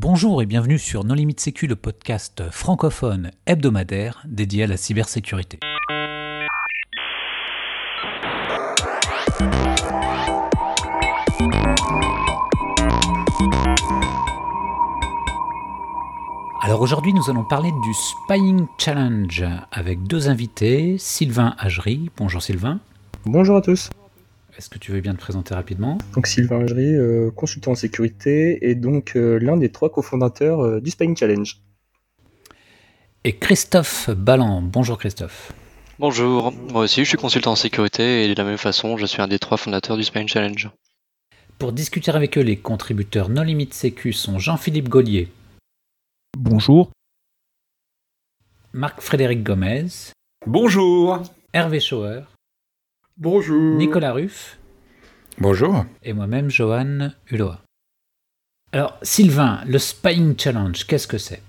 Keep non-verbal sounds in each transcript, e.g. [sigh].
Bonjour et bienvenue sur Non Limite Sécu, le podcast francophone hebdomadaire dédié à la cybersécurité. Alors aujourd'hui, nous allons parler du Spying Challenge avec deux invités, Sylvain Agery. Bonjour Sylvain. Bonjour à tous. Est-ce que tu veux bien te présenter rapidement? Donc Sylvain Agery, euh, consultant en sécurité et donc euh, l'un des trois cofondateurs euh, du Spying Challenge. Et Christophe Ballan. Bonjour Christophe. Bonjour, moi aussi je suis consultant en sécurité et de la même façon je suis un des trois fondateurs du Spying Challenge. Pour discuter avec eux, les contributeurs non limite sécu sont Jean-Philippe Gaulier. Bonjour. Marc-Frédéric Gomez. Bonjour. Hervé Schauer. Bonjour. Nicolas Ruff. Bonjour. Et moi-même, Johan Hulot. Alors, Sylvain, le Spying Challenge, qu'est-ce que c'est?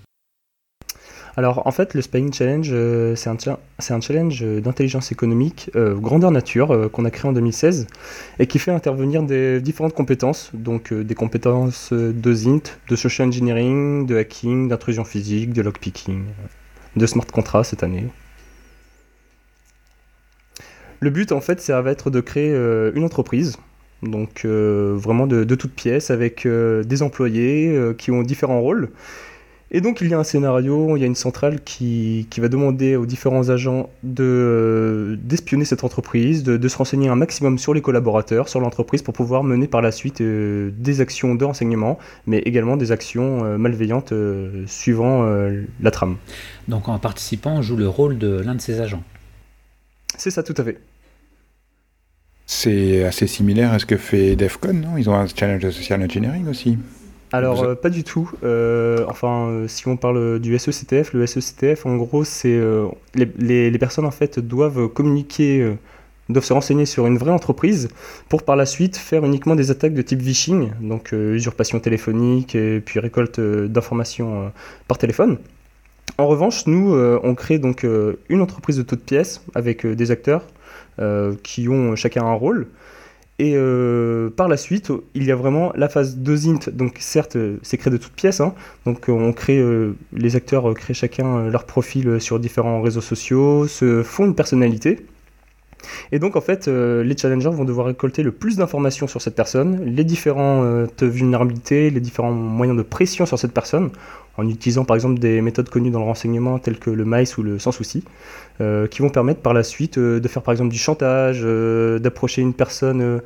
Alors, en fait, le Spying Challenge, euh, c'est un, un, challenge d'intelligence économique euh, grandeur nature euh, qu'on a créé en 2016 et qui fait intervenir des différentes compétences, donc des compétences de ZINT, de social engineering, de hacking, d'intrusion physique, de lockpicking, de smart contract cette année. Le but, en fait, ça va être de créer euh, une entreprise, donc euh, vraiment de, toutes pièces, avec euh, des employés qui ont différents rôles. Et donc, il y a un scénario, il y a une centrale qui, va demander aux différents agents d'espionner cette entreprise, de, se renseigner un maximum sur les collaborateurs, sur l'entreprise, pour pouvoir mener par la suite des actions de renseignement, mais également des actions malveillantes suivant la trame. Donc, en participant, on joue le rôle de l'un de ces agents. C'est ça, tout à fait. C'est assez similaire à ce que fait DEFCON, non? Ils ont un challenge de social engineering aussi. Alors, euh, pas du tout. Euh, enfin, euh, si on parle du SECTF, le SECTF, en gros, c'est les, les, personnes en fait doivent communiquer, doivent se renseigner sur une vraie entreprise pour par la suite faire uniquement des attaques de type phishing, donc usurpation téléphonique et puis récolte d'informations par téléphone. En revanche, nous, on crée donc une entreprise de toutes pièces avec des acteurs qui ont chacun un rôle. Et euh, par la suite, il y a vraiment la phase de Zint. Donc certes, c'est créé de toutes pièces. Hein. Donc on crée, euh, les acteurs créent chacun leur profil sur différents réseaux sociaux, se font une personnalité. Et donc en fait, les challengers vont devoir récolter le plus d'informations sur cette personne, les différentes vulnérabilités, les différents moyens de pression sur cette personne, en utilisant par exemple des méthodes connues dans le renseignement telles que le MICE ou le sans souci, euh, qui vont permettre par la suite euh, de faire par exemple du chantage, euh, d'approcher une personne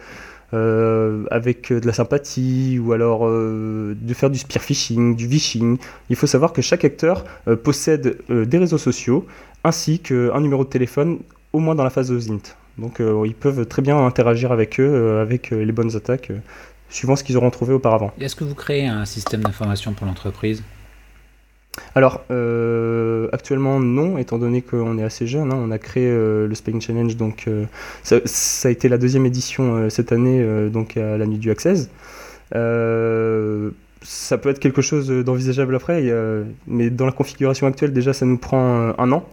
avec de la sympathie ou alors de faire du spear phishing, du vishing. Il faut savoir que chaque acteur possède des réseaux sociaux ainsi qu'un numéro de téléphone au moins dans la phase de Zint. Donc ils peuvent très bien interagir avec eux, avec les bonnes attaques, suivant ce qu'ils auront trouvé auparavant. Est-ce que vous créez un système d'information pour l'entreprise? Alors, euh, actuellement, non, étant donné qu'on est assez jeune. Hein, on a créé euh, le Spain Challenge, donc euh, ça, a été la deuxième édition cette année, donc à la nuit du Access. ça peut être quelque chose d'envisageable après, mais dans la configuration actuelle, déjà, ça nous prend un an.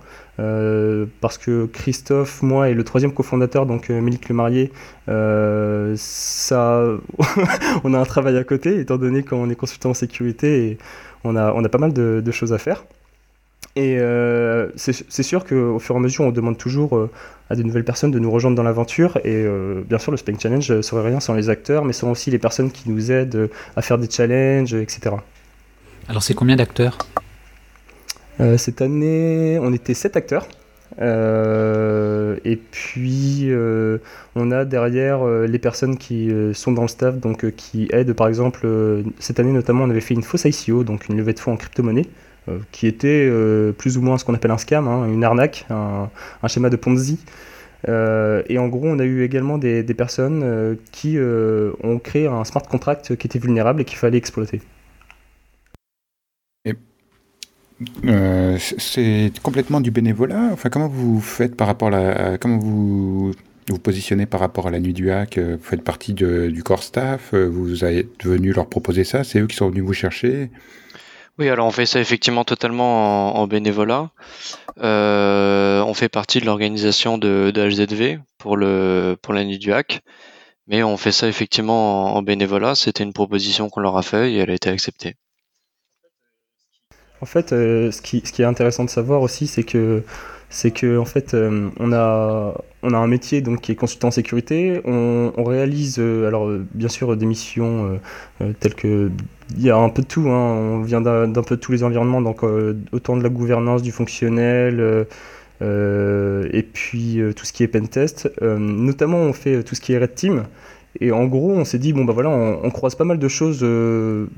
Parce que Christophe, moi et le troisième cofondateur, donc Mélic Le Marié, ça, [laughs] on a un travail à côté, étant donné qu'on est consultant en sécurité et on a, on a pas mal de, choses à faire. Et euh, c'est sûr qu'au fur et à mesure, on demande toujours euh, à de nouvelles personnes de nous rejoindre dans l'aventure. Et euh, bien sûr, le Spank Challenge serait rien sans les acteurs, mais sans aussi les personnes qui nous aident à faire des challenges, etc. Alors, c'est combien d'acteurs? Cette année, on était 7 acteurs. et puis, on a derrière les personnes qui sont dans le staff, donc qui aident, par exemple, cette année notamment, on avait fait une fausse ICO, donc une levée de fonds en crypto-monnaie, qui était plus ou moins ce qu'on appelle un scam, hein, une arnaque, un, schéma de Ponzi. et en gros, on a eu également des personnes qui ont créé un smart contract qui était vulnérable et qu'il fallait exploiter. Euh, c'est complètement du bénévolat. Enfin, comment vous faites par rapport à comment vous vous positionnez par rapport à la nuit du hack? Vous faites partie du corps staff? Vous êtes venu leur proposer ça? C'est eux qui sont venus vous chercher? Oui, alors on fait ça effectivement totalement en, bénévolat. Euh, on fait partie de l'organisation de, HZV pour le pour la nuit du hack, mais on fait ça effectivement en bénévolat. C'était une proposition qu'on leur a faite et elle a été acceptée. En fait, ce, qui, ce qui est intéressant de savoir aussi, c'est que c'est que en fait on a on a un métier donc qui est consultant en sécurité on, réalise alors bien sûr des missions telles que il y a un peu de tout hein. on vient d'un peu de tous les environnements donc autant de la gouvernance du fonctionnel euh, et puis euh, tout ce qui est pentest. Euh, notamment, on fait tout ce qui est red team. Et en gros, on s'est dit, bon, bah voilà, on, croise pas mal de choses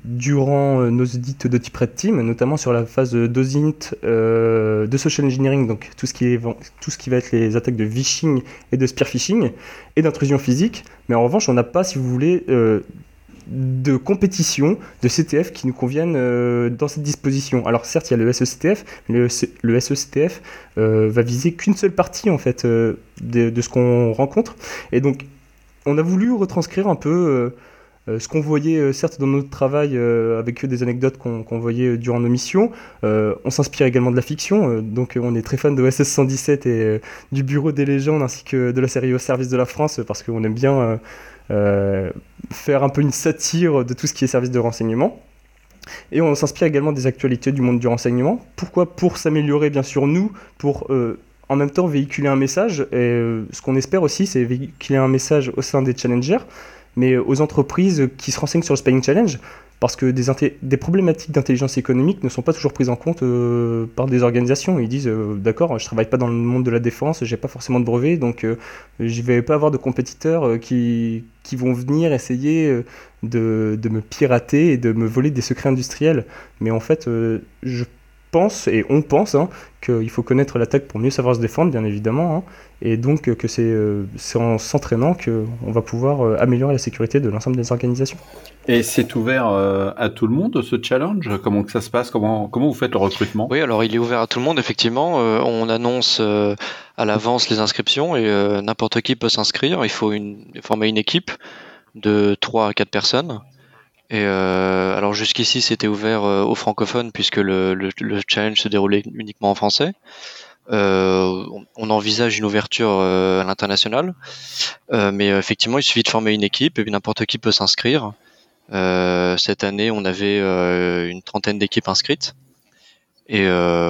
durant nos audits de type Red Team, notamment sur la phase d'OSINT, de social engineering, donc tout ce, qui est, tout ce qui va être les attaques de phishing et de spear phishing, et d'intrusion physique. Mais en revanche, on n'a pas, si vous voulez, de compétition de CTF qui nous conviennent euh, dans cette disposition. Alors certes, il y a le SECTF, mais le, le SECTF euh, va viser qu'une seule partie en fait euh, de, ce qu'on rencontre. Et donc, on a voulu retranscrire un peu ce qu'on voyait certes dans notre travail avec des anecdotes qu'on voyait durant nos missions. on s'inspire également de la fiction, donc on est très fan de SS 117 et du Bureau des légendes ainsi que de la série Au service de la France parce qu'on aime bien euh, faire un peu une satire de tout ce qui est service de renseignement. Et on s'inspire également des actualités du monde du renseignement. Pourquoi? Pour s'améliorer, bien sûr, nous, pour euh, en même temps véhiculer un message. Et euh, ce qu'on espère aussi, c'est véhiculer un message au sein des challengers, mais aux entreprises qui se renseignent sur le Spying Challenge parce que des, problématiques d'intelligence économique ne sont pas toujours prises en compte euh, par des organisations. Ils disent euh, d'accord, je travaille pas dans le monde de la défense, j'ai pas forcément de brevet, donc euh, je vais pas avoir de compétiteurs qui, qui vont venir essayer de, de, me pirater et de me voler des secrets industriels. Mais en fait, je pense, et on pense, hein, qu'il faut connaître l'attaque pour mieux savoir se défendre, bien évidemment, hein, et donc que euh, c'est en s'entraînant qu'on va pouvoir euh, améliorer la sécurité de l'ensemble des organisations. Et c'est ouvert euh, à tout le monde, ce challenge? Comment que ça se passe? Comment, comment vous faites le recrutement? Oui, alors il est ouvert à tout le monde, effectivement. on annonce à l'avance les inscriptions et n'importe qui peut s'inscrire. Il faut une, former une équipe de 3 à 4 personnes. Et euh, alors jusqu'ici c'était ouvert euh, aux francophones puisque le, le, le, challenge se déroulait uniquement en français. Euh, on, envisage une ouverture euh, à l'international, euh, mais effectivement il suffit de former une équipe et n'importe qui peut s'inscrire. cette année on avait une trentaine d'équipes inscrites et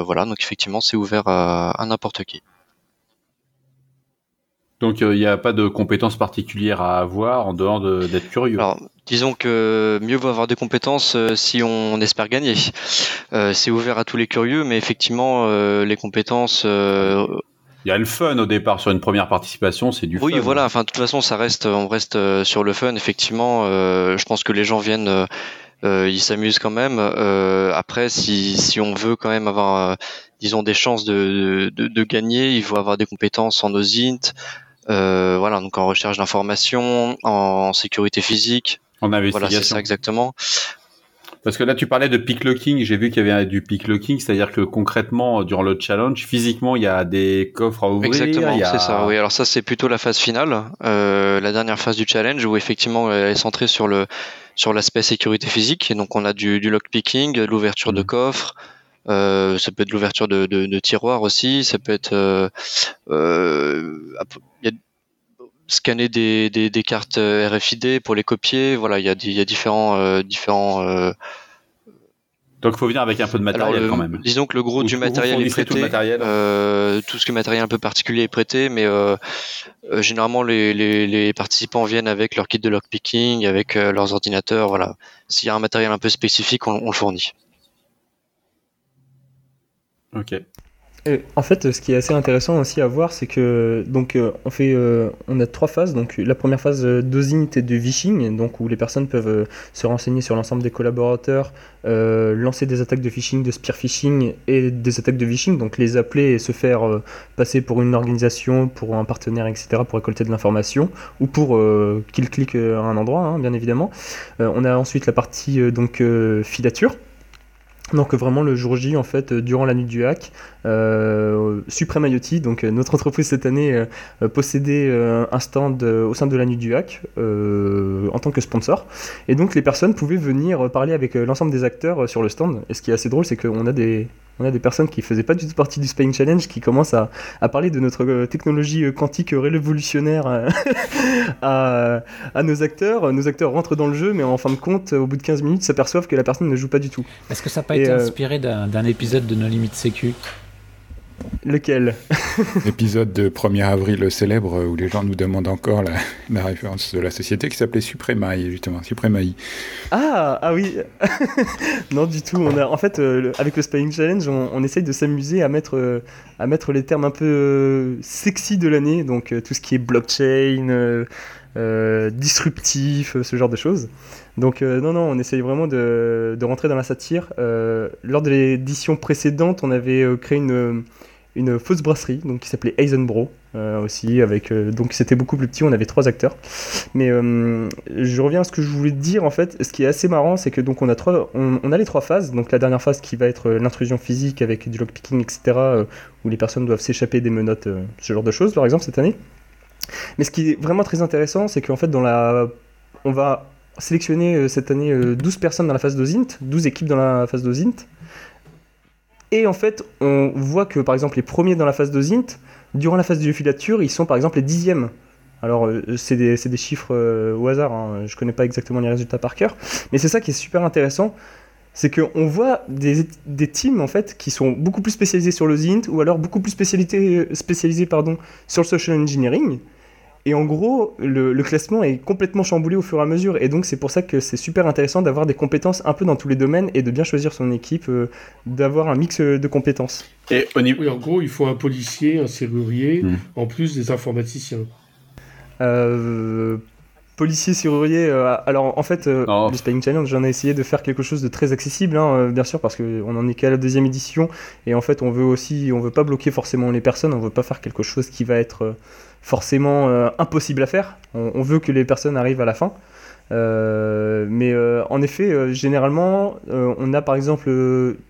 voilà donc effectivement c'est ouvert à, à n'importe qui. Donc il n'y a pas de compétences particulières à avoir en dehors d'être curieux. Disons que mieux vaut avoir des compétences euh, si on espère gagner. Euh, c'est ouvert à tous les curieux, mais effectivement, euh, les compétences. Il y a le fun au départ sur une première participation, c'est du oui, fun. Oui, voilà. Enfin, de toute façon, ça reste, on reste sur le fun. Effectivement, je pense que les gens viennent, ils s'amusent quand même. après, si, si on veut quand même avoir, disons, des chances de, de, de, gagner, il faut avoir des compétences en OSINT. voilà, donc en recherche d'informations, en sécurité physique, en investigation. Voilà, c'est ça exactement. Parce que là, tu parlais de pick locking. J'ai vu qu'il y avait du pick locking, c'est-à-dire que concrètement, durant le challenge, physiquement, il y a des coffres à ouvrir. Exactement, c'est ça. Oui, alors ça, c'est plutôt la phase finale, euh, la dernière phase du challenge, où effectivement, elle est centrée sur le sur l'aspect sécurité physique. Et donc, on a du, du lockpicking, l'ouverture de mmh. coffres. Euh, ça peut être l'ouverture de, de, de, tiroirs aussi. Ça peut être euh, euh, y a scanner des, des, des, cartes euh, RFID pour les copier. Voilà, il y a, il y a différents, euh, différents. Euh, donc, il faut venir avec un peu de matériel quand même. Disons que le gros du matériel est prêté. Tout, matériel. Euh, tout ce qui est matériel un peu particulier est prêté, mais euh, généralement les, les, les, participants viennent avec leur kit de lockpicking, avec leurs ordinateurs. Voilà. S'il y a un matériel un peu spécifique, on, on le fournit. Ok en fait, ce qui est assez intéressant aussi à voir, c'est que donc euh, on fait, euh, on a trois phases. Donc la première phase euh, d'osint et de phishing, donc où les personnes peuvent se renseigner sur l'ensemble des collaborateurs, lancer des attaques de phishing, de spear phishing et des attaques de phishing, donc les appeler et se faire passer pour une organisation, pour un partenaire, etc., pour récolter de l'information ou pour qu'ils cliquent à un endroit, hein, bien évidemment. on a ensuite la partie donc filature. Donc vraiment le jour J en fait euh, durant la nuit du hack, euh, Supreme IoT, donc euh, notre entreprise cette année euh, possédait un stand au sein de la nuit du hack en tant que sponsor, et donc les personnes pouvaient venir parler avec l'ensemble des acteurs sur le stand. Et ce qui est assez drôle, c'est qu'on a des on a des personnes qui faisaient pas du tout partie du Spying Challenge qui commencent à, à parler de notre technologie quantique révolutionnaire [laughs] à, à, nos acteurs. Nos acteurs rentrent dans le jeu, mais en fin de compte, au bout de 15 minutes, s'aperçoivent que la personne ne joue pas du tout. Est-ce que ça n'a pas été inspiré d'un épisode de No Limit Sécu? Lequel [laughs] L'épisode de 1er avril célèbre où les gens nous demandent encore la, référence de la société qui s'appelait Supremaï, justement. Supremaï. Ah, ah oui [laughs] Non, du tout. On a, en fait, euh, avec le Spying Challenge, on, essaye de s'amuser à mettre, euh, à mettre les termes un peu euh, sexy de l'année, donc tout ce qui est blockchain, disruptif, ce genre de choses. Donc non, non, on essaye vraiment de, de rentrer dans la satire. lors de l'édition précédente, on avait créé une une fausse brasserie donc qui s'appelait Eisenbro euh, aussi avec euh, donc c'était beaucoup plus petit on avait trois acteurs. Mais euh, je reviens à ce que je voulais dire en fait. Ce qui est assez marrant c'est que donc on a trois on, a les trois phases. Donc la dernière phase qui va être l'intrusion physique avec du lockpicking etc où les personnes doivent s'échapper des menottes ce genre de choses par exemple cette année. Mais ce qui est vraiment très intéressant c'est qu'en fait dans la on va sélectionner cette année 12 personnes dans la phase d'Ozint 12 équipes dans la phase d'Ozint et en fait, on voit que par exemple les premiers dans la phase de Zint, durant la phase de filature, ils sont par exemple les dixièmes. Alors, euh, c'est des, chiffres euh, au hasard, hein. je connais pas exactement les résultats par cœur, mais c'est ça qui est super intéressant, c'est qu'on voit des, teams en fait qui sont beaucoup plus spécialisés sur le Zint ou alors beaucoup plus spécialisés, sur le social engineering, et en gros, le, classement est complètement chamboulé au fur et à mesure. Et donc, c'est pour ça que c'est super intéressant d'avoir des compétences un peu dans tous les domaines et de bien choisir son équipe, euh, d'avoir un mix de compétences. Et au niveau... Oui, en gros, il faut un policier, un serrurier, hmm. en plus des informaticiens. Euh, policier, serrurier. Euh, alors, en fait, le Spying Challenge, j'en ai essayé de faire quelque chose de très accessible, hein, bien sûr, parce qu'on en est qu'à la deuxième édition. Et en fait, on veut aussi, on veut pas bloquer forcément les personnes, on veut pas faire quelque chose qui va être forcément euh, impossible à faire. On, veut que les personnes arrivent à la fin. Euh, mais euh, en effet, généralement, on a par exemple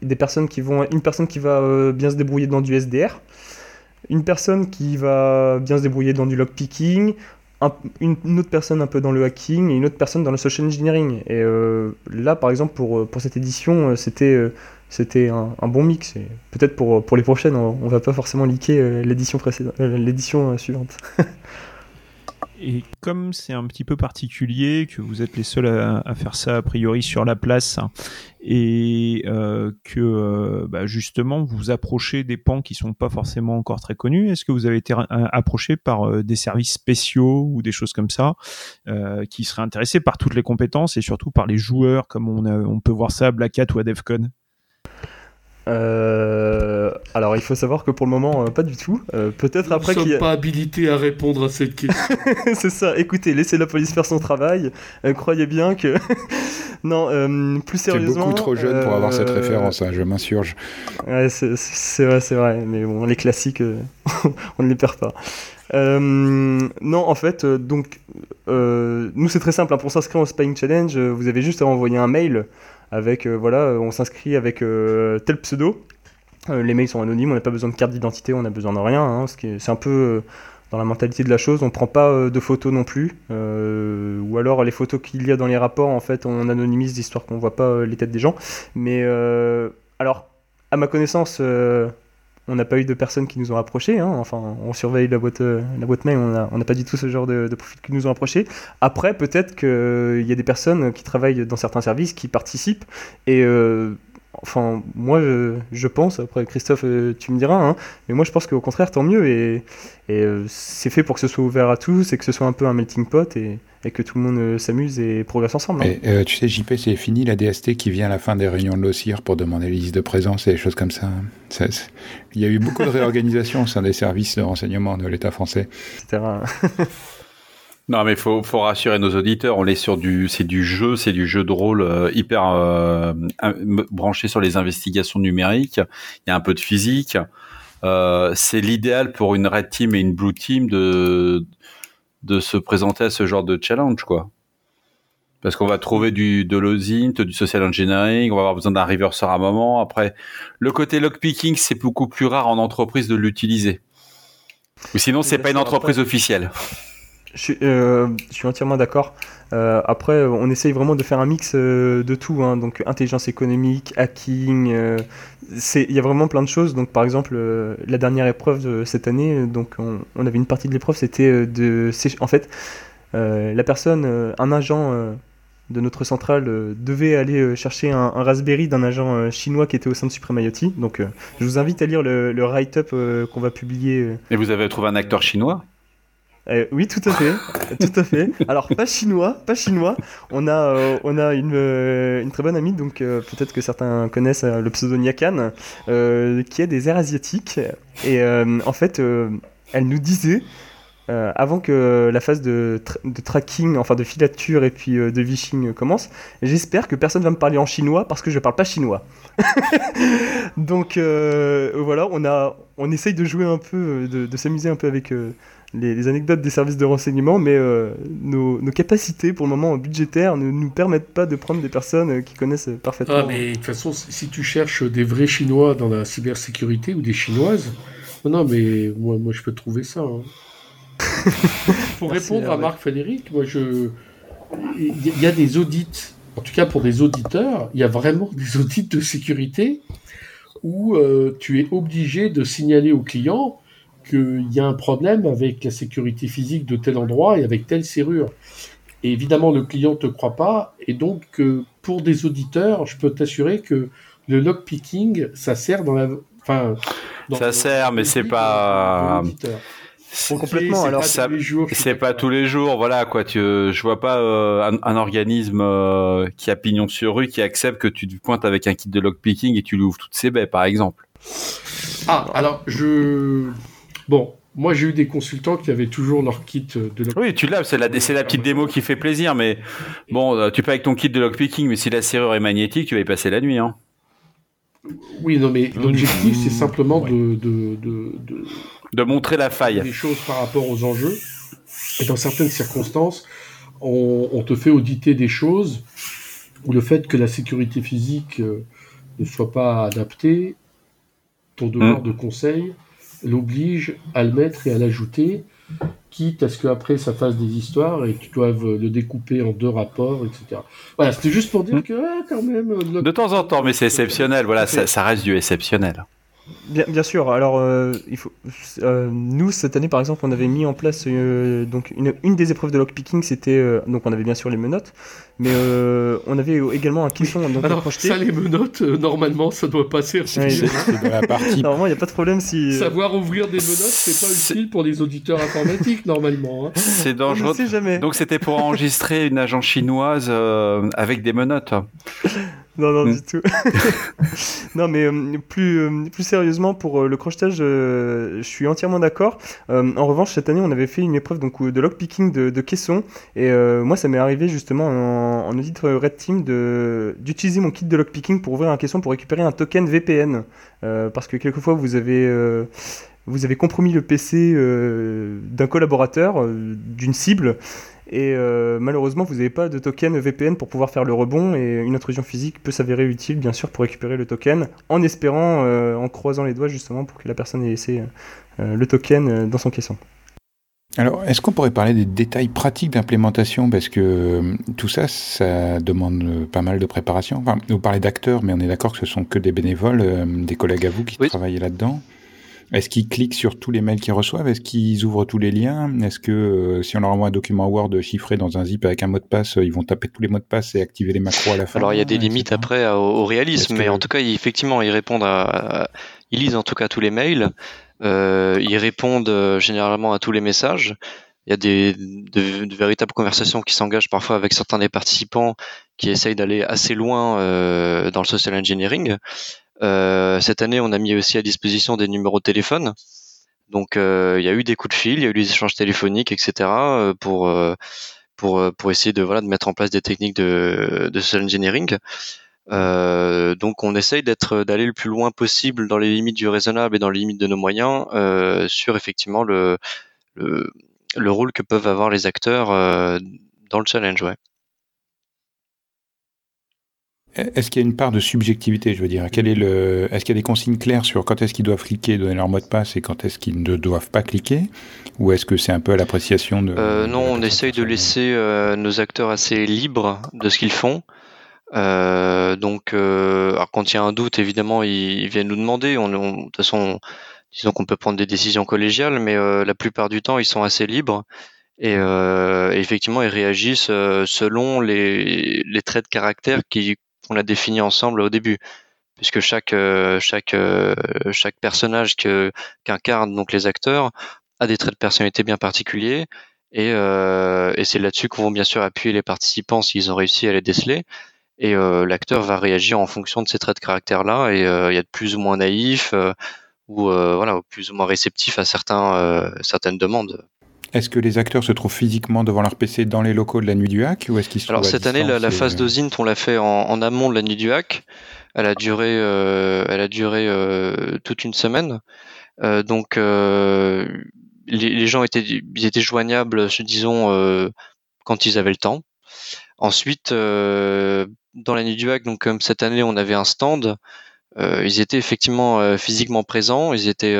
des personnes qui vont, une personne qui va bien se débrouiller dans du SDR, une personne qui va bien se débrouiller dans du lockpicking, une, autre personne un peu dans le hacking et une autre personne dans le social engineering. Et là, par exemple, pour, pour cette édition, c'était c'était un, bon mix. Peut-être pour, pour les prochaines, on, ne va pas forcément euh, l'édition précédente, euh, l'édition euh, suivante. [laughs] Et comme c'est un petit peu particulier, que vous êtes les seuls à, faire ça a priori sur la place, et que bah, justement vous approchez des pans qui sont pas forcément encore très connus, est-ce que vous avez été approché par des services spéciaux ou des choses comme ça, qui seraient intéressés par toutes les compétences et surtout par les joueurs, comme on, on peut voir ça à Black Hat ou à DevCon euh, alors, il faut savoir que pour le moment, euh, pas du tout. Euh, peut-être après qu'il. Nous ne pas habilités à répondre à cette question. [laughs] c'est ça. Écoutez, laissez la police faire son travail. croyez bien que. [laughs] non, plus sérieusement. C'est beaucoup trop jeune pour avoir cette référence. Hein, je m'insurge. Ouais, c'est vrai, c'est vrai. Mais bon, les classiques, [laughs] on ne les perd pas. non, en fait, donc, nous c'est très simple. Hein, pour s'inscrire au Spying Challenge, vous avez juste à envoyer un mail avec euh, voilà, on s'inscrit avec euh, tel pseudo. Euh, les mails sont anonymes, on n'a pas besoin de carte d'identité, on n'a besoin de rien. Hein, c'est un peu dans la mentalité de la chose, on prend pas de photos non plus, ou alors les photos qu'il y a dans les rapports, en fait, on anonymise histoire qu'on voit pas les têtes des gens. Mais alors, à ma connaissance, on n'a pas eu de personnes qui nous ont approchés. Hein. Enfin, on surveille la boîte, euh, la boîte mail, on n'a pas du tout ce genre de, de profils qui nous ont approchés. Après, peut-être qu'il y a des personnes qui travaillent dans certains services qui participent et euh, enfin, moi, je, pense, après Christophe, euh, tu me diras, hein, mais moi je pense qu'au contraire, tant mieux, et, euh, c'est fait pour que ce soit ouvert à tous, et que ce soit un peu un melting pot, que tout le monde euh, s'amuse et progresse ensemble. Hein. tu sais, JP, c'est fini la DST qui vient à la fin des réunions de l'OCIR pour demander les listes de présence et des choses comme ça. il y a eu beaucoup de [laughs] réorganisation au sein des services de renseignement de l'État français. Etc. [laughs] Non, mais faut faut rassurer nos auditeurs. On est sur du c'est du jeu, c'est du jeu de rôle euh, hyper euh, branché sur les investigations numériques. Il y a un peu de physique. Euh, c'est l'idéal pour une red team et une blue team de de se présenter à ce genre de challenge, quoi. Parce qu'on va trouver du de l'OSINT, du social engineering, on va avoir besoin d'un reverser à un moment. Après, le côté lockpicking, c'est beaucoup plus rare en entreprise de l'utiliser. Ou sinon, c'est pas une entreprise officielle. Je suis, je suis entièrement d'accord. après, on essaye vraiment de faire un mix de tout, hein. donc intelligence économique, hacking, il y a vraiment plein de choses. Donc, par exemple, la dernière épreuve de cette année, donc on, avait une partie de l'épreuve, c'était de, en fait, la personne, un agent de notre centrale euh, devait aller euh, chercher un, Raspberry d'un agent euh, chinois qui était au sein de Supreme IoT. Donc je vous invite à lire le, write-up qu'on va publier. Et vous avez trouvé un acteur chinois? Oui, tout à fait, tout à fait. Alors pas chinois, pas chinois. On a, on a une, une, très bonne amie, donc peut-être que certains connaissent le pseudo Nyakan, qui a des airs asiatiques. Et en fait, elle nous disait euh, avant que la phase de, tracking, enfin de filature et puis euh, de vishing commence, j'espère que personne va me parler en chinois parce que je parle pas chinois. [laughs] Donc euh, voilà, on, a, on essaye de jouer un peu, de, s'amuser un peu avec les, anecdotes des services de renseignement, mais nos, capacités pour le moment budgétaires ne nous permettent pas de prendre des personnes qui connaissent parfaitement. Ah, mais de toute façon, si tu cherches des vrais chinois dans la cybersécurité ou des chinoises, non, mais moi, moi je peux trouver ça. Hein. [laughs] pour répondre à Marc Frédéric, moi je, il y a des audits, en tout cas pour des auditeurs, il y a vraiment des audits de sécurité où euh, tu es obligé de signaler au client qu'il y a un problème avec la sécurité physique de tel endroit et avec telle serrure. Et évidemment, le client ne te croit pas. Et donc, euh, pour des auditeurs, je peux t'assurer que le lockpicking, ça sert dans la. Enfin, ça sert, mais c'est pas complètement. Alors, c'est pas tous les jours, voilà quoi. Tu, je vois pas euh, un, organisme euh, qui a pignon sur rue qui accepte que tu te pointes avec un kit de lockpicking et tu lui ouvres toutes ses baies, par exemple. Ah, alors je, bon, moi j'ai eu des consultants qui avaient toujours leur kit de lockpicking. Oui, tu l'as, c'est la, c'est la petite démo qui fait plaisir, mais bon, euh, tu peux avec ton kit de lockpicking, mais si la serrure est magnétique, tu vas y passer la nuit, hein. Oui, non, mais l'objectif, c'est simplement de, de, de, de montrer la faille. Des choses par rapport aux enjeux. Et dans certaines circonstances, on, te fait auditer des choses où le fait que la sécurité physique euh, ne soit pas adaptée, ton devoir hmm. de conseil l'oblige à le mettre et à l'ajouter, quitte à ce qu'après ça fasse des histoires et que tu doives le découper en deux rapports, etc. Voilà, c'était juste pour dire hmm. que ah, quand même. De temps en temps, mais c'est exceptionnel. Voilà, ça, ça, reste du exceptionnel. Bien, bien sûr. Alors, euh, il faut, euh, nous cette année, par exemple, on avait mis en place euh, donc une, une, des épreuves de lockpicking, c'était donc on avait bien sûr les menottes, mais on avait également un caisson. Donc Alors, ça les menottes, normalement, ça doit passer. c'est la partie. Normalement, il n'y a pas de problème si. Savoir ouvrir des menottes, c'est pas utile pour les auditeurs informatiques normalement. Hein. C'est dangereux. jamais. Donc c'était pour enregistrer une agence chinoise avec des menottes. Non, non, du tout. [laughs] non, mais euh, plus, euh, plus sérieusement, pour euh, le crochetage, je suis entièrement d'accord. en revanche, cette année, on avait fait une épreuve donc, de lockpicking de, de caisson. Et moi, ça m'est arrivé justement en, en audit Red Team d'utiliser mon kit de lockpicking pour ouvrir un caisson pour récupérer un token VPN. parce que quelquefois, vous avez vous avez compromis le PC d'un collaborateur, d'une cible, et euh, malheureusement, vous n'avez pas de token VPN pour pouvoir faire le rebond. Et une intrusion physique peut s'avérer utile, bien sûr, pour récupérer le token, en espérant, euh, en croisant les doigts justement, pour que la personne ait laissé euh, le token dans son caisson. Alors, est-ce qu'on pourrait parler des détails pratiques d'implémentation? Parce que tout ça, ça demande pas mal de préparation. Enfin, vous parlez d'acteurs, mais on est d'accord que ce sont que des bénévoles, des collègues à vous qui travaillent là-dedans? Est-ce qu'ils cliquent sur tous les mails qu'ils reçoivent? Est-ce qu'ils ouvrent tous les liens? Est-ce que euh, si on leur envoie un document Word chiffré dans un zip avec un mot de passe, euh, ils vont taper tous les mots de passe et activer les macros à la fin? Alors il y a des limites après au, réalisme, mais en tout cas, effectivement, ils répondent à, ils lisent en tout cas tous les mails. Euh, ils répondent généralement à tous les messages. Il y a des de, véritables conversations qui s'engagent parfois avec certains des participants qui essayent d'aller assez loin euh, dans le social engineering. Euh, cette année, on a mis aussi à disposition des numéros de téléphone. Donc, euh, il y a eu des coups de fil, il y a eu des échanges téléphoniques, etc. Euh, pour pour pour essayer de voilà de mettre en place des techniques de de social engineering. Euh, donc on essaye d'être d'aller le plus loin possible dans les limites du raisonnable et dans les limites de nos moyens euh, sur effectivement le, le, le rôle que peuvent avoir les acteurs euh, dans le challenge ouais. Est-ce qu'il y a une part de subjectivité, je veux dire? Quel est le Est-ce qu'il y a des consignes claires sur quand est-ce qu'ils doivent cliquer, donner leur mot de passe et quand est-ce qu'ils ne doivent pas cliquer? Ou est-ce que c'est un peu à l'appréciation de euh, Non, on essaye de laisser euh, nos acteurs assez libres de ce qu'ils font. Euh, donc, alors quand il y a un doute, évidemment, ils, viennent nous demander. On, de toute façon, disons qu'on peut prendre des décisions collégiales, mais la plupart du temps, ils sont assez libres. Et, effectivement, ils réagissent selon les, les traits de caractère qui on l'a défini ensemble au début, puisque chaque euh, chaque euh, chaque personnage qu'incarnent donc les acteurs a des traits de personnalité bien particuliers. Et, euh, et c'est là-dessus qu'on va bien sûr appuyer les participants s'ils ont réussi à les déceler. Et l'acteur va réagir en fonction de ces traits de caractère-là. Et il y a de plus ou moins naïf ou voilà, plus ou moins réceptif à certains, certaines demandes. Est-ce que les acteurs se trouvent physiquement devant leur PC dans les locaux de la Nuit du Hack ou est-ce qu'ils Alors cette année, la, phase de Zint, on l'a fait en, amont de la Nuit du Hack. Elle a duré, euh, elle a duré euh, toute une semaine. Euh, donc les, gens étaient, ils étaient joignables, disons, quand ils avaient le temps. Ensuite, dans la Nuit du Hack, donc comme cette année, on avait un stand. ils étaient effectivement physiquement présents. Ils étaient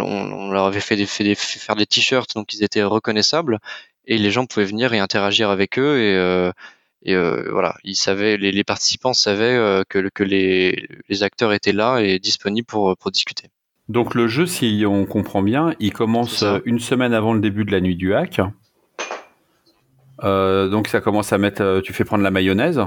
on, leur avait fait, des, faire des t-shirts, donc ils étaient reconnaissables et les gens pouvaient venir et interagir avec eux et, euh, euh, voilà, ils savaient, les, participants savaient euh, que, que les, acteurs étaient là et disponibles pour, pour discuter. Donc le jeu, si on comprend bien, il commence une semaine avant le début de la nuit du hack. donc ça commence à mettre, tu fais prendre la mayonnaise.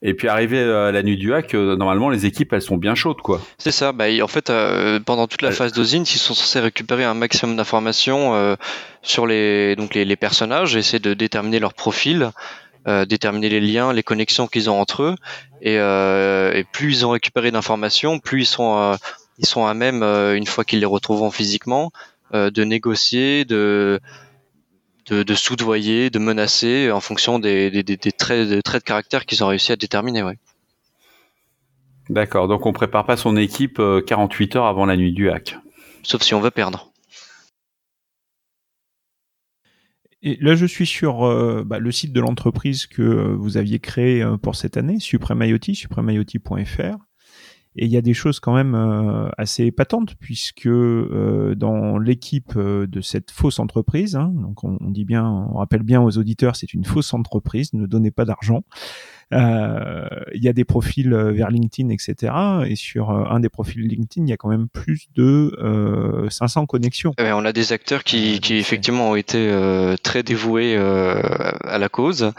Et puis arrivé à la nuit du hack, euh, normalement les équipes elles sont bien chaudes quoi. C'est ça. Bah, en fait, euh, pendant toute la phase de Zint, ils sont censés récupérer un maximum d'informations euh, sur les donc les, personnages, essayer de déterminer leur profil, déterminer les liens, les connexions qu'ils ont entre eux. Et, et plus ils ont récupéré d'informations, plus ils sont ils sont à même une fois qu'ils les retrouveront physiquement de négocier, de de, soudoyer, de menacer en fonction des, traits, de caractère qu'ils ont réussi à déterminer. Ouais. D'accord, donc on prépare pas son équipe 48 euh, heures avant la nuit du hack. Sauf si on veut perdre. Et là, je suis sur euh, bah, le site de l'entreprise que euh, vous aviez créé pour cette année, Supreme IoT, supremeiot.fr. Et il y a des choses quand même euh, assez épatantes puisque euh, dans l'équipe euh, de cette fausse entreprise, hein, donc on, dit bien, on rappelle bien aux auditeurs, c'est une fausse entreprise, ne donnez pas d'argent. Euh, il y a des profils euh, vers LinkedIn, etc. Et sur euh, un des profils LinkedIn, il y a quand même plus de 500 connexions. on a des acteurs qui, qui effectivement ont été très dévoués à la cause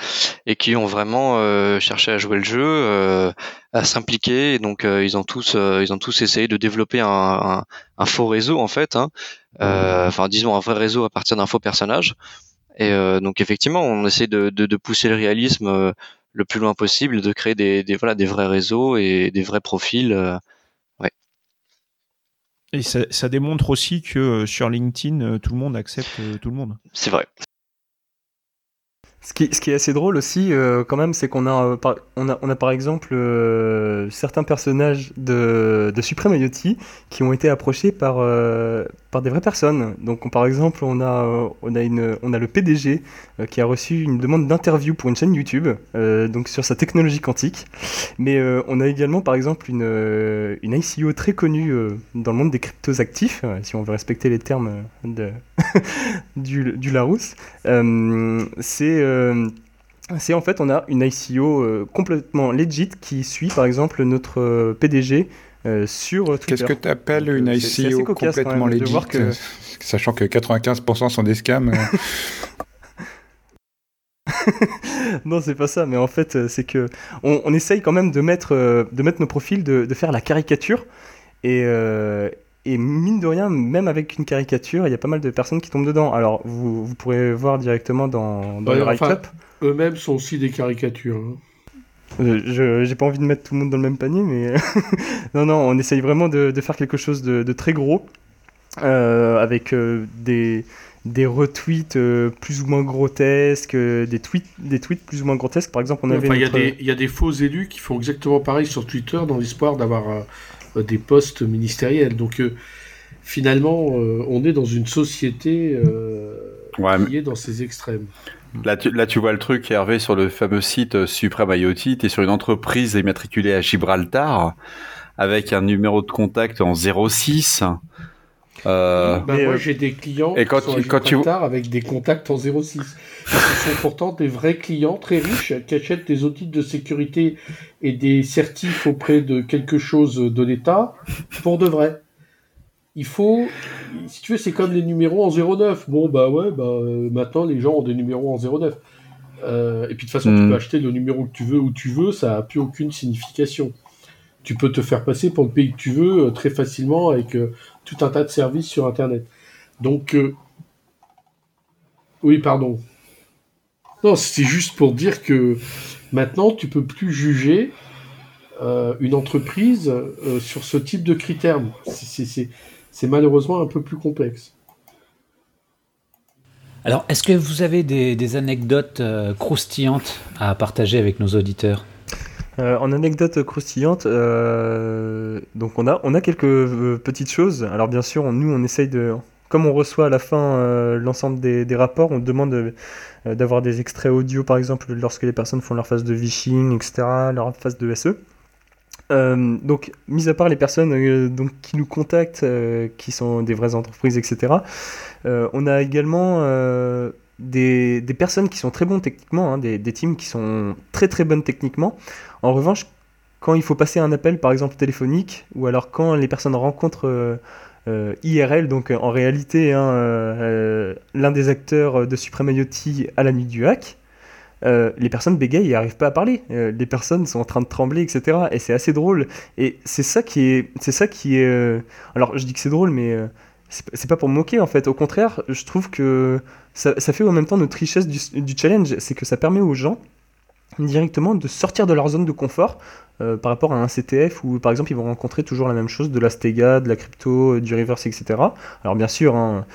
et qui ont vraiment cherché à jouer le jeu, à s'impliquer. Donc ils ont tous, ils ont tous essayé de développer un, un, faux réseau en fait. Hein. enfin, disons un vrai réseau à partir d'un faux personnage. Et donc effectivement, on essaie de, de, de pousser le réalisme le plus loin possible, de créer des, des, voilà, des vrais réseaux et des vrais profils. Euh, ouais. Et ça, ça, démontre aussi que euh, sur LinkedIn, euh, tout le monde accepte tout le monde. C'est vrai. Ce qui, ce qui, est assez drôle aussi, euh, quand même, c'est qu'on a, on a, on a par exemple euh, certains personnages de, de Supreme IoT qui ont été approchés par, par des vraies personnes. Donc, par exemple, on a, on a, une, on a le PDG qui a reçu une demande d'interview pour une chaîne YouTube, donc sur sa technologie quantique. Mais on a également, par exemple, une, une ICO très connue dans le monde des cryptos actifs, si on veut respecter les termes [laughs] du, Larousse. c'est euh, c'est en fait on a une ICO euh, complètement legit qui suit par exemple notre euh, sur Twitter. Qu'est-ce que tu appelles une ICO complètement legit Sachant que 95% sont des scams. [laughs] non, c'est pas ça, mais en fait, c'est que on, essaye quand même de mettre, de mettre nos profils, de, de faire la caricature. Et, et mine de rien, même avec une caricature, il y a pas mal de personnes qui tombent dedans. Alors, vous, vous pourrez voir directement dans, dans le write-up. Eux-mêmes sont aussi des caricatures. Hein. Euh, je j'ai pas envie de mettre tout le monde dans le même panier, mais [laughs] non, non, on essaye vraiment de, de faire quelque chose de, de très gros, euh, avec euh, des, des retweets plus ou moins grotesques, des tweets, des tweets plus ou moins grotesques. Par exemple, on avait. Il y, y, a des faux élus qui font exactement pareil sur Twitter dans l'espoir d'avoir euh, des postes ministériels. Donc euh, finalement, euh, on est dans une société qui est dans ces extrêmes. Là tu, là, tu vois le truc, Hervé, sur le fameux site euh, Supreme IoT. Tu es sur une entreprise immatriculée à Gibraltar avec un numéro de contact en 06. Euh... Bah, moi, j'ai des clients et quand, qui sont à Gibraltar avec des contacts en 06. Ce sont pourtant des vrais clients très riches qui achètent des audits de sécurité et des certifs auprès de quelque chose de l'État pour de vrai il faut, si tu veux, c'est comme les numéros en 09. Bon, bah ouais, bah euh, maintenant les gens ont des numéros en 09. Euh, et puis de toute façon, tu hmm. peux acheter le numéro que tu veux où tu veux, ça n'a plus aucune signification. Tu peux te faire passer pour le pays que tu veux euh, très facilement avec tout un tas de services sur Internet. Donc, oui, pardon. Non, c'est juste pour dire que maintenant, tu peux plus juger une entreprise sur ce type de critères. C'est c'est malheureusement un peu plus complexe. Alors, est-ce que vous avez des, anecdotes euh, croustillantes à partager avec nos auditeurs? Euh, en anecdote croustillante, euh, donc on a, on a quelques petites choses. Alors bien sûr, nous on essaye de, comme on reçoit à la fin l'ensemble des, des, rapports, on demande d'avoir des extraits audio par exemple lorsque les personnes font leur phase de vishing, etc., leur phase de SE. Euh, donc, mis à part les personnes euh, donc, qui nous contactent, euh, qui sont des vraies entreprises, etc., on a également des, des, personnes qui sont très bonnes techniquement, hein, des, des, teams qui sont très très bonnes techniquement. En revanche, quand il faut passer un appel, par exemple téléphonique, ou alors quand les personnes rencontrent IRL, donc en réalité hein, l'un des acteurs de Supreme IoT à la nuit du hack, euh, les personnes bégayent et n'arrivent pas à parler. Euh, les personnes sont en train de trembler, etc. Et c'est assez drôle. Et c'est ça qui est, c'est ça qui est. Euh, alors je dis que c'est drôle, mais c'est pas pour moquer en fait. Au contraire, je trouve que ça, fait en même temps notre richesse du, challenge, c'est que ça permet aux gens directement de sortir de leur zone de confort par rapport à un CTF où par exemple ils vont rencontrer toujours la même chose, de la Stega, de la crypto, du reverse, etc. Alors bien sûr. Hein,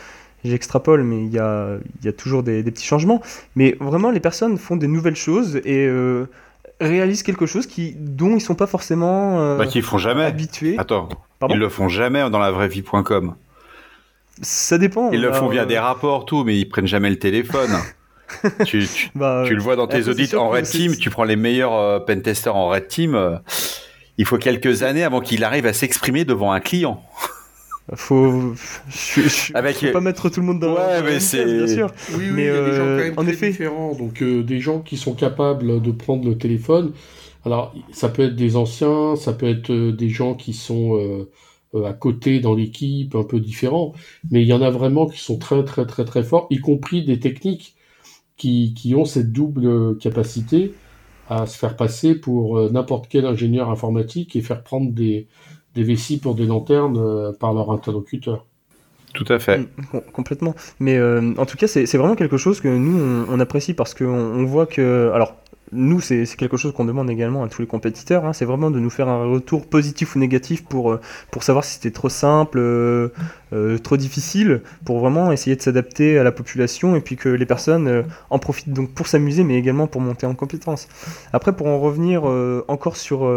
j'extrapole, mais il y a, y a, toujours des, petits changements. Mais vraiment, les personnes font des nouvelles choses et euh, réalisent quelque chose qui, dont ils ne sont pas forcément euh, bah, font jamais. habitués. Attends, ils le font jamais dans la vraie vie.com. Ça dépend. Ils le font via euh, des rapports, tout, mais ils prennent jamais le téléphone. [laughs] tu, bah, tu, le vois dans tes audits en Red Team, tu prends les meilleurs pentesters en Red Team. il faut quelques années avant qu'il arrive à s'exprimer devant un client. Faut, je, je, Avec... faut pas mettre tout le monde dans ouais, mais c'est bien sûr. Oui, oui, mais il y a des gens quand même euh, en effet différents. Donc euh, des gens qui sont capables de prendre le téléphone. Alors ça peut être des anciens, ça peut être euh, des gens qui sont à côté dans l'équipe, un peu différents. Mais il y en a vraiment qui sont très très très très forts, y compris des techniques qui, qui ont cette double capacité à se faire passer pour n'importe quel ingénieur informatique et faire prendre des des vessies pour des lanternes euh, par leur interlocuteur. Tout à fait. Mm, complètement. Mais euh, en tout cas, c'est vraiment quelque chose que nous, on, apprécie parce qu'on on voit que... Alors, nous, c'est quelque chose qu'on demande également à tous les compétiteurs. Hein. c'est vraiment de nous faire un retour positif ou négatif pour, euh, pour savoir si c'était trop simple, euh, euh, trop difficile, pour vraiment essayer de s'adapter à la population et puis que les personnes en profitent donc pour s'amuser, mais également pour monter en compétences. Après, pour en revenir encore sur,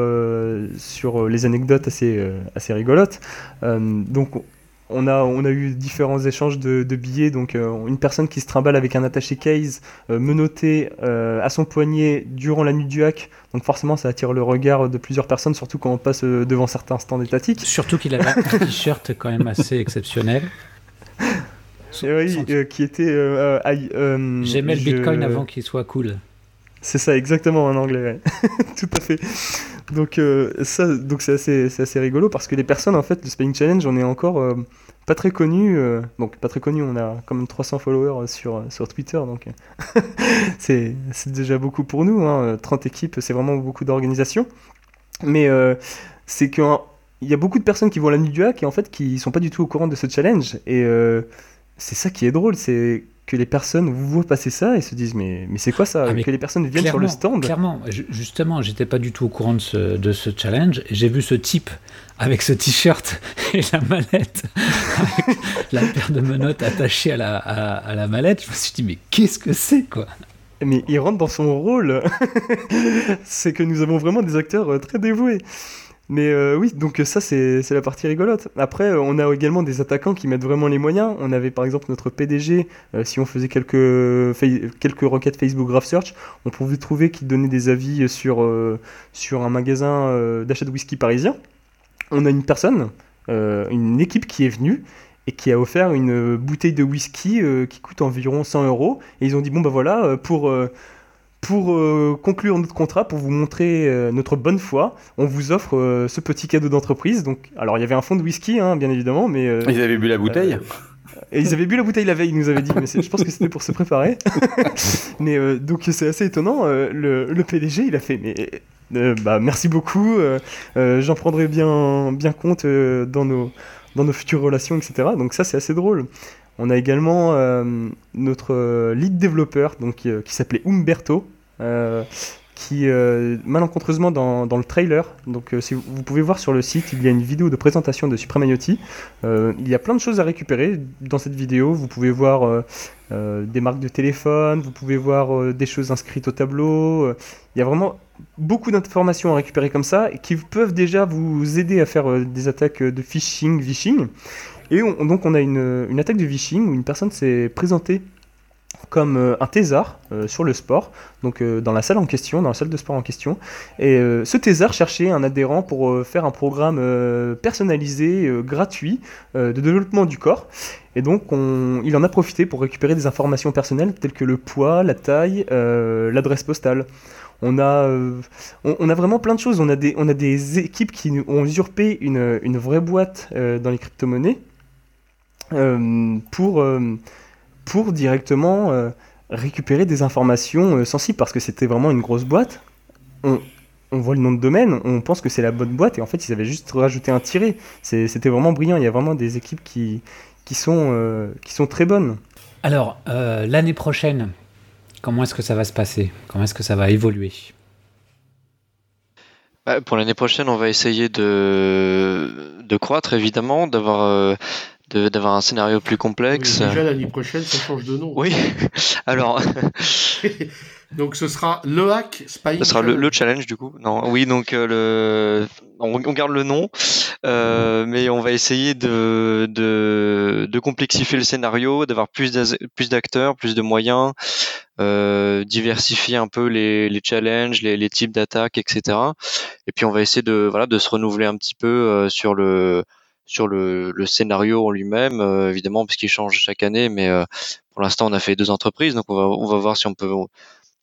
sur les anecdotes assez, assez rigolotes, donc on a, on a eu différents échanges de, billets, donc euh, une personne qui se trimballe avec un attaché case euh, menotté euh, à son poignet durant la nuit du hack, donc forcément ça attire le regard de plusieurs personnes, surtout quand on passe devant certains stands étatiques. Surtout qu'il avait un [laughs] t-shirt quand même assez exceptionnel. oui, qui était... J'aimais le Bitcoin avant qu'il soit cool. C'est ça, exactement en anglais, [laughs] tout à fait. Donc euh, ça, donc c'est assez, assez, rigolo parce que les personnes en fait, le Spelling Challenge, on est encore euh, pas très connu. Euh, donc pas très connu, on a quand même 300 followers sur, sur Twitter, donc [laughs] c'est déjà beaucoup pour nous. Hein, 30 équipes, c'est vraiment beaucoup d'organisation. Mais c'est qu'il y a beaucoup de personnes qui vont la nuit du hack et en fait qui sont pas du tout au courant de ce challenge. Et c'est ça qui est drôle, c'est que les personnes vous voient passer ça et se disent mais, mais c'est quoi ça ah, Que les personnes viennent sur le stand Clairement, justement, j'étais pas du tout au courant de ce, de ce challenge. J'ai vu ce type avec ce t-shirt [laughs] et la mallette, avec la paire de menottes attachée à la, à, la mallette. Je me suis dit mais qu'est-ce que c'est quoi? Mais il rentre dans son rôle. [laughs] c'est que nous avons vraiment des acteurs euh, très dévoués. Mais euh, oui, donc ça c'est la partie rigolote. Après, on a également des attaquants qui mettent vraiment les moyens. On avait par exemple notre PDG, si on faisait quelques, quelques requêtes Facebook Graph Search, on pouvait trouver qu'il donnait des avis sur, sur un magasin d'achat de whisky parisien. On a une personne, une équipe qui est venue et qui a offert une bouteille de whisky qui coûte environ 100 euros. Et ils ont dit, bon bah voilà, pour pour euh, conclure notre contrat, pour vous montrer euh, notre bonne foi, on vous offre euh, ce petit cadeau d'entreprise. Donc, alors il y avait un fond de whisky, hein, bien évidemment, mais ils avaient bu la bouteille. Et ils avaient bu la bouteille la veille, ils nous avaient dit, mais je pense que c'était pour se préparer. [laughs] mais donc c'est assez étonnant. Le, le, PDG, il a fait, mais bah, merci beaucoup. J'en prendrai bien, bien compte dans nos dans nos futures relations, etc. Donc ça, c'est assez drôle. On a également notre lead développeur donc, qui, s'appelait Umberto, qui malencontreusement dans, dans, le trailer, donc si vous, pouvez voir sur le site, il y a une vidéo de présentation de Supreme IoT. il y a plein de choses à récupérer dans cette vidéo. Vous pouvez voir des marques de téléphone, vous pouvez voir des choses inscrites au tableau. il y a vraiment beaucoup d'informations à récupérer comme ça qui peuvent déjà vous aider à faire des attaques de phishing, phishing. Et donc on a une, une, attaque de phishing où une personne s'est présentée comme euh, un thésard euh, sur le sport, donc euh, dans la salle en question, dans la salle de sport en question. Et ce thésard cherchait un adhérent pour faire un programme personnalisé, gratuit, de développement du corps. Et donc on, il en a profité pour récupérer des informations personnelles telles que le poids, la taille, l'adresse postale. On a, on, a vraiment plein de choses. On a des, on a des équipes qui ont usurpé une, une vraie boîte dans les crypto-monnaies pour, pour directement euh, récupérer des informations sensibles parce que c'était vraiment une grosse boîte. On, on voit le nom de domaine, on pense que c'est la bonne boîte et en fait ils avaient juste rajouté un tiré. C'était vraiment brillant, il y a vraiment des équipes qui, qui, sont, qui sont très bonnes. Alors, l'année prochaine, comment est-ce que ça va se passer? Comment est-ce que ça va évoluer? Bah, Pour l'année prochaine, on va essayer de, de croître évidemment, d'avoir d'avoir un scénario plus complexe. déjà l'année prochaine, ça change de nom. Oui. [laughs] alors. [laughs] donc ce sera le hack Spy. Ce sera le, challenge du coup. Non, oui, donc euh, le, on, garde le nom, euh, mais on va essayer de, de, de complexifier le scénario, d'avoir plus plus d'acteurs, plus de moyens, euh, diversifier un peu les, les challenges, les, les types d'attaques, etc. Et puis on va essayer de voilà de se renouveler un petit peu euh, sur le sur le, le scénario en lui-même, euh, évidemment, puisqu'il change chaque année. Mais euh, pour l'instant, on a fait deux entreprises, donc on va, on va voir si on peut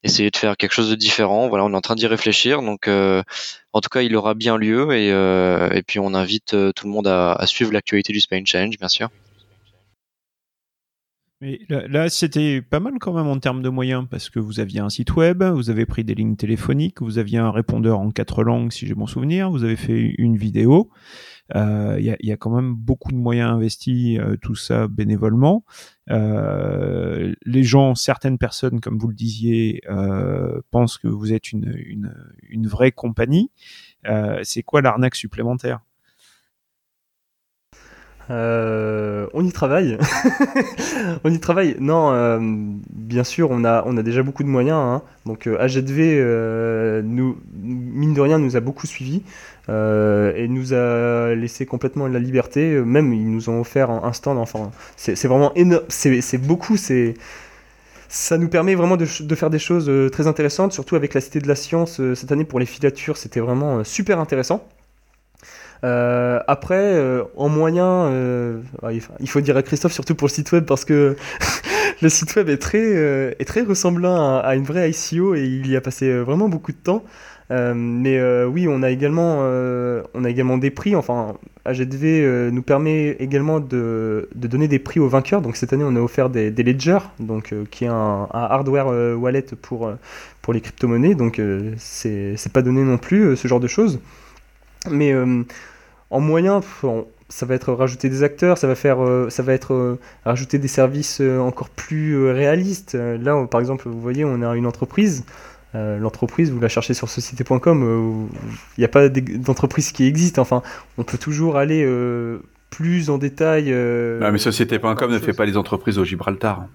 essayer de faire quelque chose de différent. Voilà, on est en train d'y réfléchir. Donc, euh, en tout cas, il aura bien lieu. Et, et puis, on invite tout le monde à, à suivre l'actualité du Spain Challenge, bien sûr. Là, c'était pas mal quand même en termes de moyens, parce que vous aviez un site web, vous avez pris des lignes téléphoniques, vous aviez un répondeur en quatre langues, si j'ai bon souvenir, vous avez fait une vidéo. Il euh, y, a, y, a, quand même beaucoup de moyens investis, euh, tout ça bénévolement. Euh, les gens, certaines personnes, comme vous le disiez, pensent que vous êtes une, une, une vraie compagnie. C'est quoi l'arnaque supplémentaire? Euh, on y travaille. [laughs] on y travaille. Non, euh, bien sûr, on a, on a déjà beaucoup de moyens. Hein. Donc euh, AGV, nous, mine de rien, nous a beaucoup suivis et nous a laissé complètement la liberté. Même, ils nous ont offert un, stand. Enfin, c'est vraiment énorme. C'est beaucoup. C'est ça nous permet vraiment de, faire des choses très intéressantes, surtout avec la Cité de la Science cette année pour les filatures. C'était vraiment super intéressant. Euh, après, euh, en moyen, euh, il faut dire à Christophe surtout pour le site web parce que [laughs] le site web est très, est très ressemblant à, une vraie ICO et il y a passé vraiment beaucoup de temps. mais oui, on a également, on a également des prix. Enfin, AGDV nous permet également de, de, donner des prix aux vainqueurs. Donc cette année, on a offert des, des Ledger, donc qui est un, hardware wallet pour pour les crypto-monnaies. Donc c'est pas donné non plus ce genre de choses. Mais en moyen, ça va être rajouter des acteurs, ça va faire, euh, ça va être euh, rajouter des services euh, encore plus réalistes. Là, par exemple, vous voyez, on a une entreprise. L'entreprise, vous la cherchez sur société.com, il n'y a pas d'entreprise qui existe. Enfin, on peut toujours aller plus en détail. non, mais société.com ne fait pas les entreprises au Gibraltar.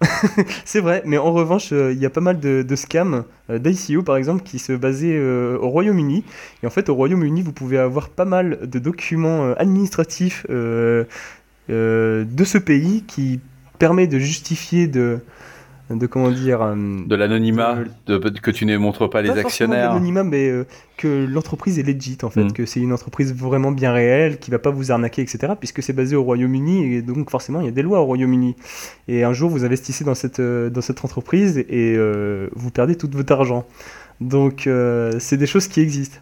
[laughs] c'est vrai, mais en revanche, euh, il y a pas mal de, scams euh, d'ICO par exemple qui se basaient euh, au Royaume-Uni. Et en fait, au Royaume-Uni, vous pouvez avoir pas mal de documents administratifs de ce pays qui permet de justifier de, de comment dire euh, de l'anonymat que tu ne montres pas les actionnaires. l'anonymat mais euh, que l'entreprise est legit en fait mm. que c'est une entreprise vraiment bien réelle qui va pas vous arnaquer etc puisque c'est basé au Royaume-Uni et donc forcément il y a des lois au Royaume-Uni. Et un jour vous investissez dans cette euh, dans cette entreprise et vous perdez tout votre argent. Donc c'est des choses qui existent.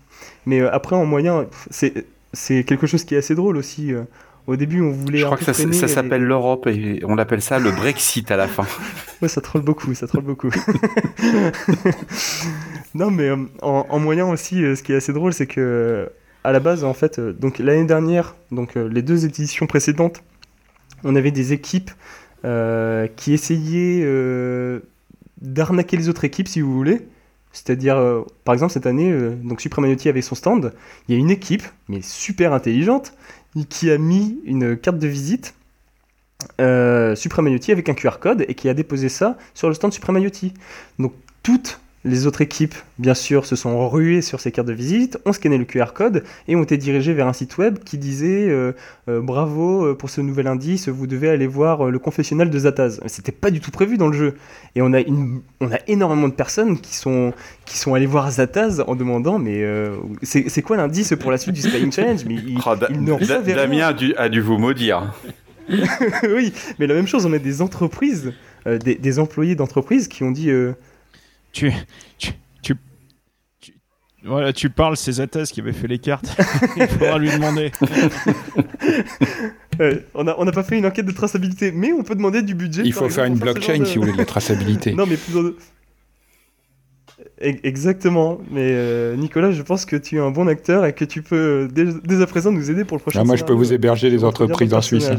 Mais après en moyen c'est c'est quelque chose qui est assez drôle aussi au début, on voulait. Je crois que ça, ça s'appelle l'Europe et on appelle ça le Brexit à la fin. [laughs] ouais, ça troll beaucoup, ça troll beaucoup. [laughs] non, mais euh, en, moyen aussi, euh, ce qui est assez drôle, c'est que à la base, en fait, euh, donc l'année dernière, donc les deux éditions précédentes, on avait des équipes qui essayaient d'arnaquer les autres équipes, si vous voulez. C'est-à-dire, par exemple, cette année, donc Supremaiotti avait son stand. Il y a une équipe, mais super intelligente, qui a mis une carte de visite euh, avec un QR code et qui a déposé ça sur le stand Supreme Donc toutes les autres équipes, bien sûr, se sont ruées sur ces cartes de visite, ont scanné le QR code et ont été dirigées vers un site web qui disait euh, euh, Bravo euh, pour ce nouvel indice, vous devez aller voir le confessionnal de Zataz. C'était pas du tout prévu dans le jeu. Et on a, une, on a énormément de personnes qui sont, qui sont allées voir Zataz en demandant Mais c'est quoi l'indice pour la suite du Spying Challenge? Mais il, oh, Damien a dû, a dû vous maudire. [laughs] oui, mais la même chose, on a des entreprises, des, des, employés d'entreprises qui ont dit tu, tu, voilà, tu parles, c'est Zatas qui avait fait les cartes. [laughs] Il faudra lui demander. [laughs] on n'a on a pas fait une enquête de traçabilité, mais on peut demander du budget. Il faut faire une blockchain si vous voulez de la traçabilité. [laughs] non, mais plus Exactement, mais euh, Nicolas, je pense que tu es un bon acteur et que tu peux dès, dès à présent nous aider pour le prochain. Ah, moi, je peux vous héberger les entreprises en Suisse.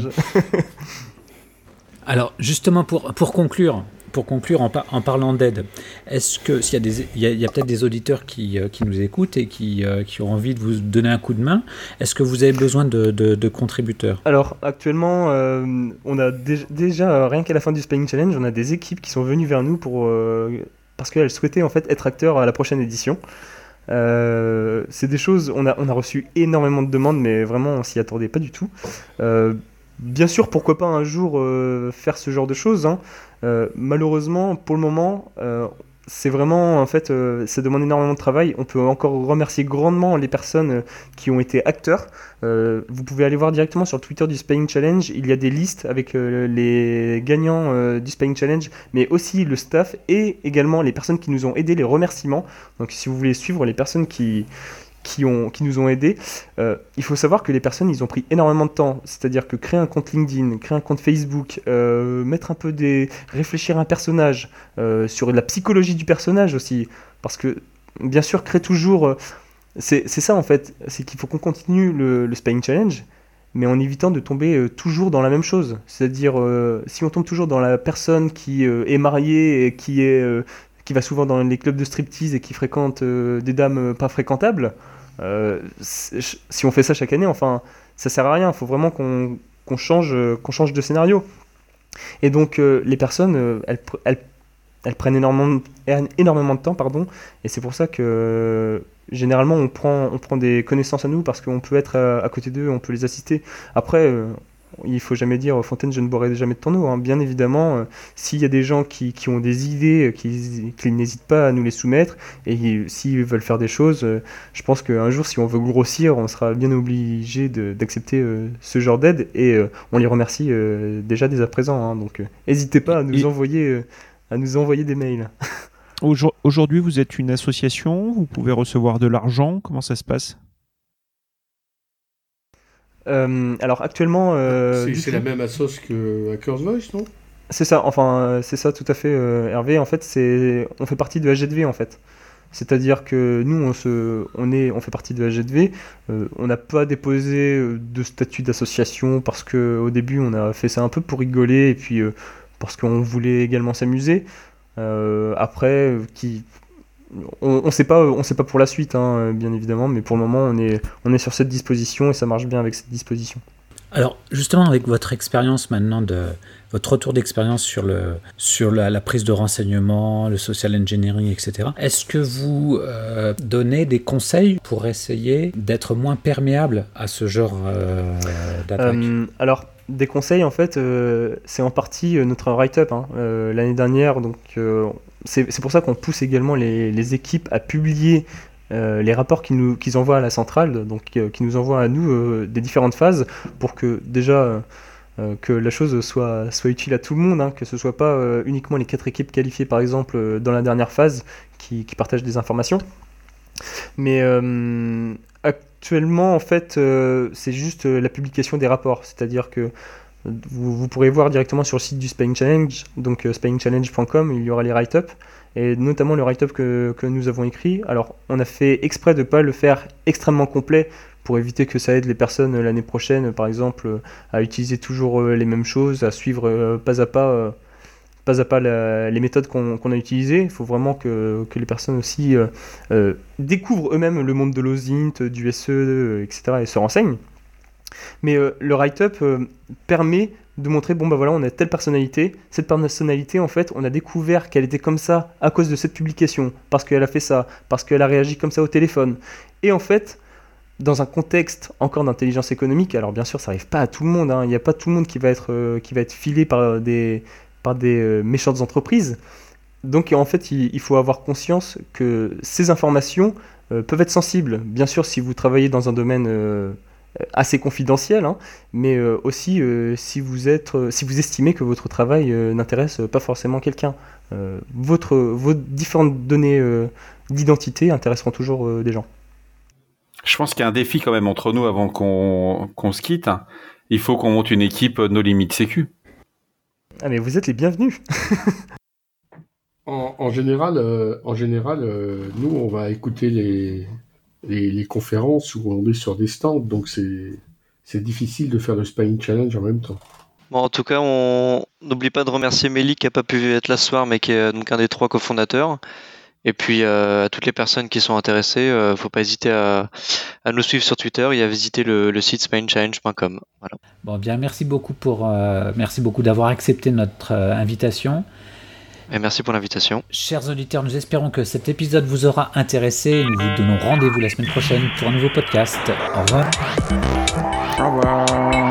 Alors, justement, pour, pour conclure, pour conclure en, parlant d'aide, est-ce que s'il y a des, peut-être des auditeurs qui, euh, nous écoutent et qui, euh, qui, ont envie de vous donner un coup de main, est-ce que vous avez besoin de, de, contributeurs? Alors actuellement, euh, on a déjà rien qu'à la fin du Spelling Challenge, on a des équipes qui sont venues vers nous pour parce qu'elles souhaitaient en fait être acteurs à la prochaine édition. c'est des choses, on a, on a reçu énormément de demandes, mais vraiment on s'y attendait pas du tout. Bien sûr, pourquoi pas un jour faire ce genre de choses. Hein. Euh, malheureusement, pour le moment, euh, c'est vraiment, en fait, euh, ça demande énormément de travail. On peut encore remercier grandement les personnes qui ont été acteurs. vous pouvez aller voir directement sur le Twitter du Spying Challenge. Il y a des listes avec les gagnants du Spying Challenge, mais aussi le staff et également les personnes qui nous ont aidés, les remerciements. Donc, si vous voulez suivre les personnes qui, qui, ont, qui nous ont aidés. Euh, il faut savoir que les personnes, ils ont pris énormément de temps. C'est-à-dire que créer un compte LinkedIn, créer un compte Facebook, euh, mettre un peu des... réfléchir à un personnage, euh, sur la psychologie du personnage aussi. Parce que, bien sûr, créer toujours... c'est ça, en fait. C'est qu'il faut qu'on continue le, le Spying Challenge, mais en évitant de tomber toujours dans la même chose. C'est-à-dire, si on tombe toujours dans la personne qui est mariée et qui est qui va souvent dans les clubs de striptease et qui fréquente des dames pas fréquentables, euh, si on fait ça chaque année, enfin, ça sert à rien. Il faut vraiment qu'on change, qu'on change de scénario. Et donc, euh, les personnes, euh, elles, prennent énormément, énormément de temps, pardon. Et c'est pour ça que généralement, on prend, on prend des connaissances à nous parce qu'on peut être à, à côté d'eux, on peut les assister. Après, il faut jamais dire Fontaine, je ne boirai jamais de ton eau. Hein. Bien évidemment, euh, s'il y a des gens qui, qui ont des idées, euh, qui, qui n'hésitent pas à nous les soumettre, et s'ils veulent faire des choses, euh, je pense qu'un jour, si on veut grossir, on sera bien obligé d'accepter ce genre d'aide, et on les remercie déjà dès à présent. Hein. donc, n'hésitez pas à nous envoyer, à nous envoyer des mails. Aujourd'hui, vous êtes une association, vous pouvez recevoir de l'argent, comment ça se passe? Euh, alors actuellement. Euh, c'est la même assoce que Hackers Voice, non? C'est ça, enfin, euh, c'est ça tout à fait, Hervé. En fait, c'est, on fait partie de HZV en fait. C'est-à-dire que nous, on, se, on, est, on fait partie de HZV. on n'a pas déposé de statut d'association parce qu'au début, on a fait ça un peu pour rigoler et puis parce qu'on voulait également s'amuser. après, qui, on ne sait pas, on sait pas pour la suite, hein, bien évidemment, mais pour le moment, on est, on est sur cette disposition et ça marche bien avec cette disposition. Alors, justement, avec votre expérience maintenant de votre retour d'expérience sur, le, sur la, prise de renseignements, le social engineering, etc. Est-ce que vous euh, donnez des conseils pour essayer d'être moins perméable à ce genre d'attaque? Alors, des conseils, en fait, c'est en partie notre write-up. Hein. L'année dernière, donc c'est pour ça qu'on pousse également les, équipes à publier euh, les rapports qu'ils envoient à la centrale, donc euh, qui nous envoient à nous euh, des différentes phases, pour que déjà que la chose soit, soit utile à tout le monde, hein, que ce soit pas uniquement les quatre équipes qualifiées par exemple dans la dernière phase qui, qui partagent des informations. Mais actuellement en fait c'est juste la publication des rapports, c'est-à-dire que vous, vous, pourrez voir directement sur le site du Spying Challenge, donc spyingchallenge.com, il y aura les write-up et notamment le write-up que, que, nous avons écrit. Alors, on a fait exprès de ne pas le faire extrêmement complet pour éviter que ça aide les personnes l'année prochaine, par exemple, à utiliser toujours euh, les mêmes choses, à suivre euh, pas à pas, euh, pas, à pas les méthodes qu'on a utilisées. Il faut vraiment que, les personnes aussi découvrent eux-mêmes le monde de l'OSINT, du SE, etc. et se renseignent. Mais le write-up permet de montrer bon bah voilà on a telle personnalité cette personnalité en fait on a découvert qu'elle était comme ça à cause de cette publication parce qu'elle a fait ça parce qu'elle a réagi comme ça au téléphone et en fait dans un contexte encore d'intelligence économique alors bien sûr ça arrive pas à tout le monde hein. il n'y a pas tout le monde euh, qui va être filé par des par des euh, méchantes entreprises donc en fait il, faut avoir conscience que ces informations euh, peuvent être sensibles bien sûr si vous travaillez dans un domaine euh, assez confidentiel, hein, mais aussi si, vous êtes, si vous estimez que votre travail n'intéresse pas forcément quelqu'un. vos différentes données d'identité intéresseront toujours des gens. Je pense qu'il y a un défi quand même entre nous avant qu'on se quitte. Il faut qu'on monte une équipe No Limit Sécu. Ah mais vous êtes les bienvenus en, général, en général nous, on va écouter les, les, conférences où on est sur des stands, donc c'est difficile de faire le Spying Challenge en même temps. Bon, en tout cas, on n'oublie pas de remercier Mélie qui n'a pas pu être là ce soir, mais qui est donc un des trois cofondateurs. Et puis euh, à toutes les personnes qui sont intéressées, ne euh, faut pas hésiter à, nous suivre sur Twitter et à visiter le, site spinechallenge.com. Voilà. Bon, bien, merci beaucoup pour, euh, merci beaucoup d'avoir accepté notre invitation. Et merci pour l'invitation. Chers auditeurs, nous espérons que cet épisode vous aura intéressé. Nous vous donnons rendez-vous la semaine prochaine pour un nouveau podcast. Au revoir. Au revoir.